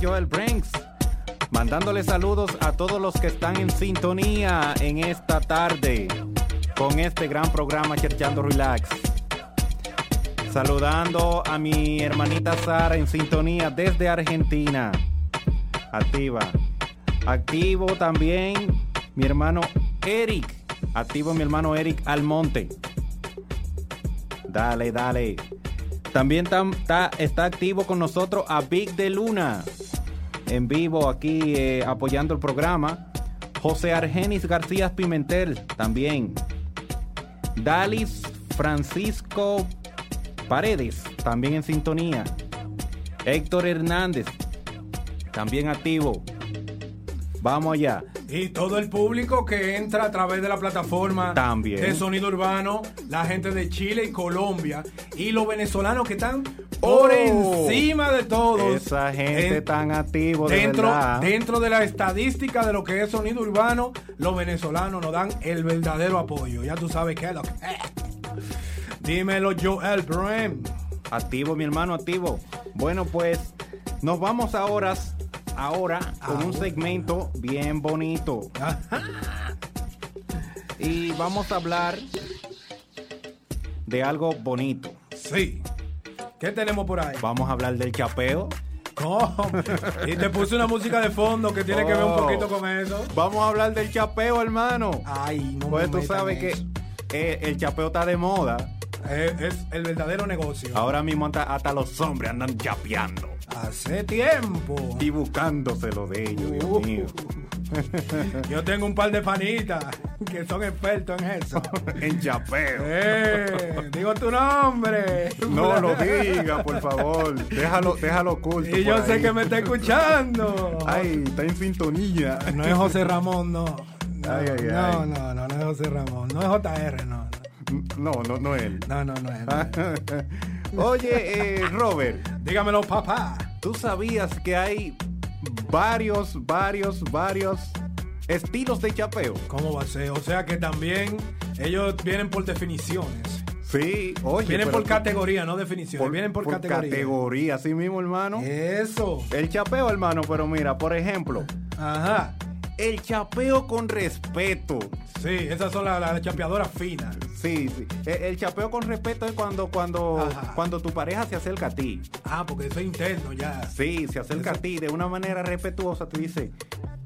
Joel Brinks. Mandándole saludos a todos los que están en sintonía en esta tarde con este gran programa Cherchando Relax. Saludando a mi hermanita Sara en sintonía desde Argentina. Activa. Activo también mi hermano Eric. Activo mi hermano Eric Almonte. Dale, dale. También está, activo con nosotros a Big de Luna. En vivo aquí eh, apoyando el programa. José Argenis García Pimentel también. Dalis Francisco Paredes también en sintonía. Héctor Hernández también activo. Vamos allá. Y todo el público que entra a través de la plataforma También. de Sonido Urbano, la gente de Chile y Colombia y los venezolanos que están por Oh, encima de todos. Esa gente En- tan activo de dentro, verdad. dentro de la estadística de lo que es sonido urbano, los venezolanos nos dan el verdadero apoyo. Ya tú sabes qué es lo que es. Dímelo, Joel Brem. Activo, mi hermano, activo. Bueno, pues nos vamos ahora, ahora con un Ahora. segmento bien bonito. Y vamos a hablar de algo bonito. Sí. ¿Qué tenemos por ahí? Vamos a hablar del chapeo. ¿Cómo? Y te puse una música de fondo que tiene que ver un Oh. poquito con eso. Vamos a hablar del chapeo, hermano. Ay, no Pues me tú sabes que eh, el chapeo está de moda. Eh, es el verdadero negocio. Ahora mismo hasta, hasta los hombres andan chapeando Hace tiempo. y buscándoselo de ellos, Dios Uh. mío. Yo tengo un par de panitas que son expertos en eso. en chapeo. Eh, digo tu nombre. No lo diga, por favor. Déjalo, déjalo oculto. Y yo sé que me está escuchando. Ay, está en sintonía. No es José Ramón, no. No, Ay, ay, no, ay. no, no, no es José Ramón. No es JR, no. No, no, no él. No, no, no, no es. Oye, eh, Robert, Dígamelo, papá. ¿Tú sabías que hay varios, varios, varios estilos de chapeo? ¿Cómo va a ser? O sea que también ellos vienen por definiciones. Sí, oye. vienen por categoría, no definiciones. vienen por, categoría. categoría, así mismo, hermano. Eso. El chapeo, hermano, pero mira, por ejemplo, Ajá. El chapeo con respeto. Sí, esas son las, las chapeadoras finas. Sí, sí. El, el chapeo con respeto es cuando, cuando, Ajá. cuando tu pareja se acerca a ti. Ah, porque eso es interno ya. Sí, se acerca Eso- a ti de una manera respetuosa, te dice,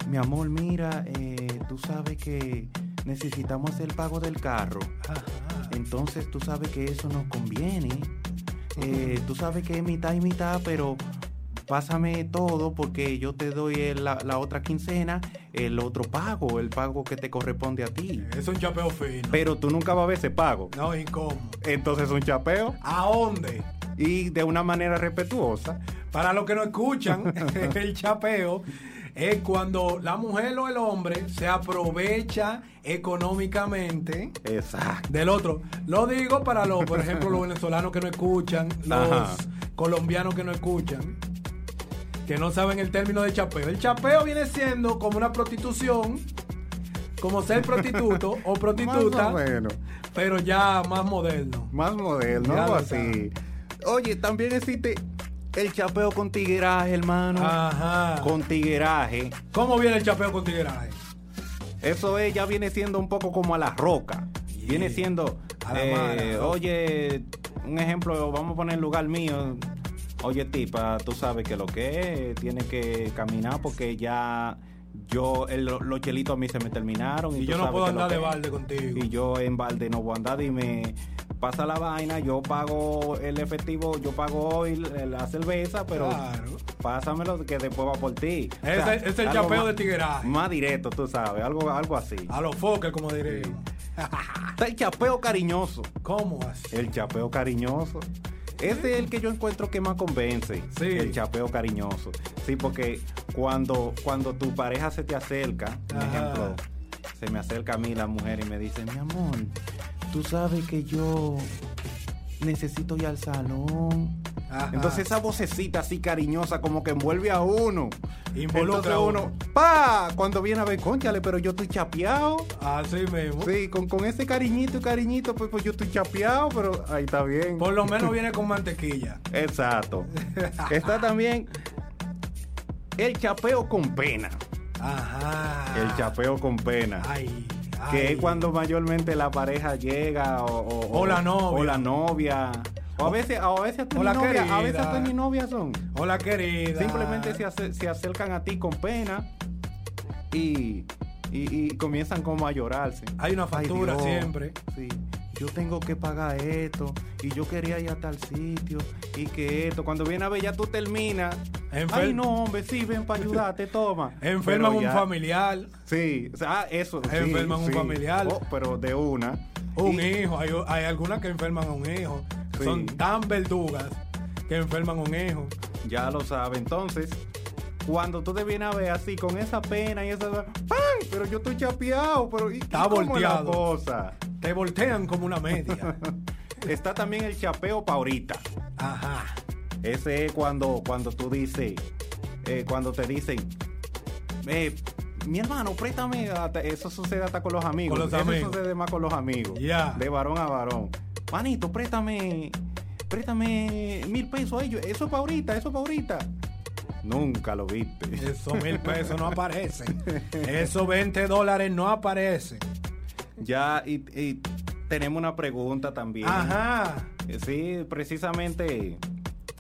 mi amor, mira, eh, tú sabes que necesitamos hacer el pago del carro. Ajá. Entonces tú sabes que eso nos conviene. Eh, tú sabes que es mitad y mitad, pero pásame todo porque yo te doy la, la otra quincena, el otro pago, el pago que te corresponde a ti. Es un chapeo fino. Pero tú nunca vas a ver ese pago. No, incómodo. Entonces es un chapeo ¿A dónde? y de una manera respetuosa. Para los que no escuchan, el chapeo es cuando la mujer o el hombre se aprovecha económicamente Exacto. del otro. Lo digo para los, por ejemplo, los venezolanos que no escuchan, los Ajá. colombianos que no escuchan, que no saben el término de chapeo. El chapeo viene siendo como una prostitución, como ser prostituto o prostituta, pero ya más moderno. Más moderno, algo así. Oye, también existe el chapeo con tigueraje, hermano. Ajá. Con tigueraje. ¿Cómo viene el chapeo con tigueraje? Eso es, ya viene siendo un poco como a la roca. Yeah. Viene siendo, A la eh, mala. oye, un ejemplo, vamos a poner el lugar mío. Oye, tipa, tú sabes que lo que es, tiene que caminar porque ya yo, el- los chelitos a mí se me terminaron. Y yo no puedo andar de es. balde contigo. Y yo en balde no voy a andar, dime, pasa la vaina, yo pago el efectivo, yo pago hoy la cerveza, pero Claro. pásamelo que después va por ti. O Ese sea, es el chapeo de tigueraje. Más directo, tú sabes, algo, algo así. A los foques, como diríamos. Está el chapeo cariñoso. ¿Cómo así? El chapeo cariñoso. Ese es el que yo encuentro que más convence. Sí. El chapeo cariñoso. Sí, porque cuando, cuando tu pareja se te acerca, por ejemplo, se me acerca a mí la mujer y me dice, mi amor, tú sabes que yo necesito ir al salón. Ajá. Entonces esa vocecita así cariñosa como que envuelve a uno. Involucra a uno, pa, cuando viene a ver, conchale, pero yo estoy chapeado. Así mismo. Sí, con, con ese cariñito, cariñito, pues, pues yo estoy chapeado, pero ahí está bien. Por lo menos viene con mantequilla. Exacto. Está también el chapeo con pena. Ajá. El chapeo con pena. Ay, que es cuando mayormente la pareja llega o, o- O la novia. o la novia o a veces o a veces hasta o ni la novia, a querida. veces hasta ni novia son Hola, querida. simplemente se, ace- se acercan a ti con pena y, y, y comienzan como a llorarse Hay una factura siempre. sí yo tengo que pagar esto y yo quería ir a tal sitio y que esto cuando viene a ver ya tú terminas Enfer- ay no hombre sí ven para ayudarte toma Enferman un familiar, Sí, o sea, ah, eso. sí, Enferman un sí. familiar. Oh, pero de una. un Y- hijo. Hay, hay algunas que enferman a un hijo. Sí. Son tan verdugas que enferman a un hijo. Ya lo sabe. Entonces, cuando tú te vienes a ver así, con esa pena y esa. ¡Ay! Pero yo estoy chapeado. Pero, ¿y, Está cómo volteado. cosa? Te voltean como una media. Está también el chapeo pa' ahorita. Ajá. Ese es cuando, cuando tú dices. eh, cuando te dicen. eh, mi hermano, préstame. hasta- Eso sucede hasta con los amigos. Con los Eso sucede más con los amigos. De varón a varón. Manito, préstame. Préstame mil pesos a ellos. Eso es para ahorita, eso es para ahorita. Nunca lo viste. Esos mil pesos no aparecen. Esos 20 dólares no aparecen. Ya, y, y tenemos una pregunta también. Ajá. Eh, Sí, precisamente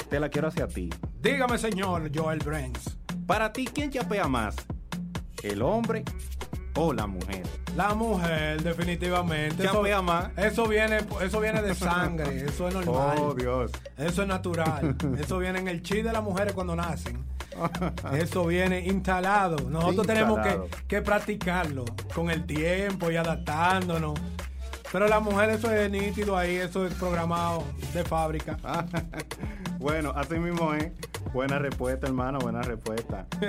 te la quiero hacia ti. Dígame, señor Joel Branks. Para ti, ¿quién chapea más? ¿El hombre o la mujer? La mujer, definitivamente. Eso, Chapea más. eso viene, eso viene de sangre. Eso es normal. Oh, Dios. Eso es natural. Eso viene en el chi de las mujeres cuando nacen. Eso viene instalado. Nosotros tenemos que, que practicarlo con el tiempo y adaptándonos. Pero la mujer, eso es nítido ahí, eso es programado de fábrica. bueno, así mismo es. Buena respuesta, hermano, buena respuesta.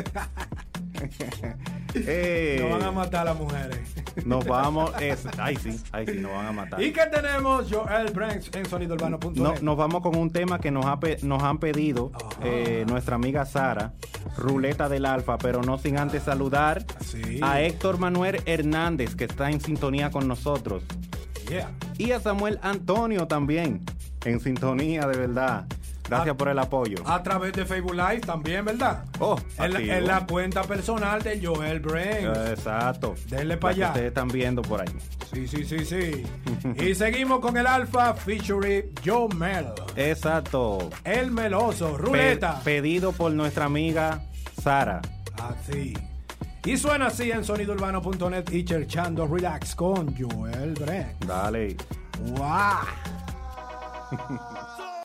Eh, Nos van a matar las mujeres. Nos vamos. es- ay, sí, ay, sí, nos van a matar. ¿Y qué tenemos, Joel Branks, en sonidourbano.net? No, nos vamos con un tema que nos, ha nos han pedido eh, nuestra amiga Sara, Ruleta del Alfa, pero no sin antes saludar Sí. a Héctor Manuel Hernández, que está en sintonía con nosotros, Yeah. y a Samuel Antonio también, en sintonía de verdad. Gracias por el apoyo. A través de Facebook Live también, ¿verdad? Oh, en, la, en la cuenta personal de Joel Branks. Eh, Exacto. Denle La pa' que allá. Ustedes están viendo por ahí. Sí, sí, sí, sí. y seguimos con el Alfa featuring Joe Mel. Exacto. El meloso, Pe- ruleta. pedido por nuestra amiga Sara. Así. Y suena así en sonidourbano.net y cherchando relax con Joel Branks. Dale. ¡Wow!